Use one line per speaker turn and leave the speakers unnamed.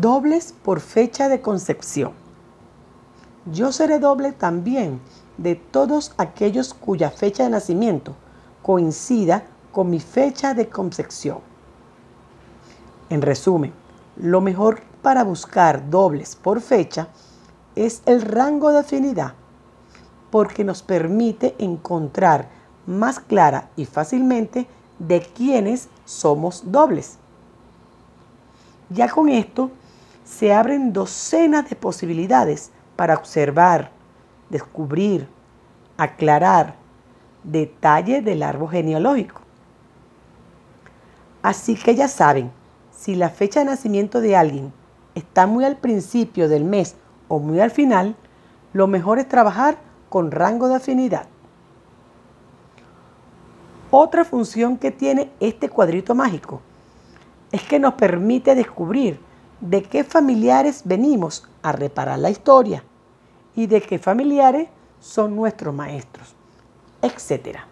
Dobles por fecha de concepción. Yo seré doble también de todos aquellos cuya fecha de nacimiento coincida con mi fecha de concepción. En resumen, lo mejor para buscar dobles por fecha es el rango de afinidad, porque nos permite encontrar más clara y fácilmente de quiénes somos dobles. Ya con esto se abren docenas de posibilidades para observar, descubrir, aclarar detalles del árbol genealógico. Así que ya saben, si la fecha de nacimiento de alguien está muy al principio del mes o muy al final, lo mejor es trabajar con rango de afinidad. Otra función que tiene este cuadrito mágico es que nos permite descubrir de qué familiares venimos a reparar la historia y de qué familiares son nuestros maestros, etcétera.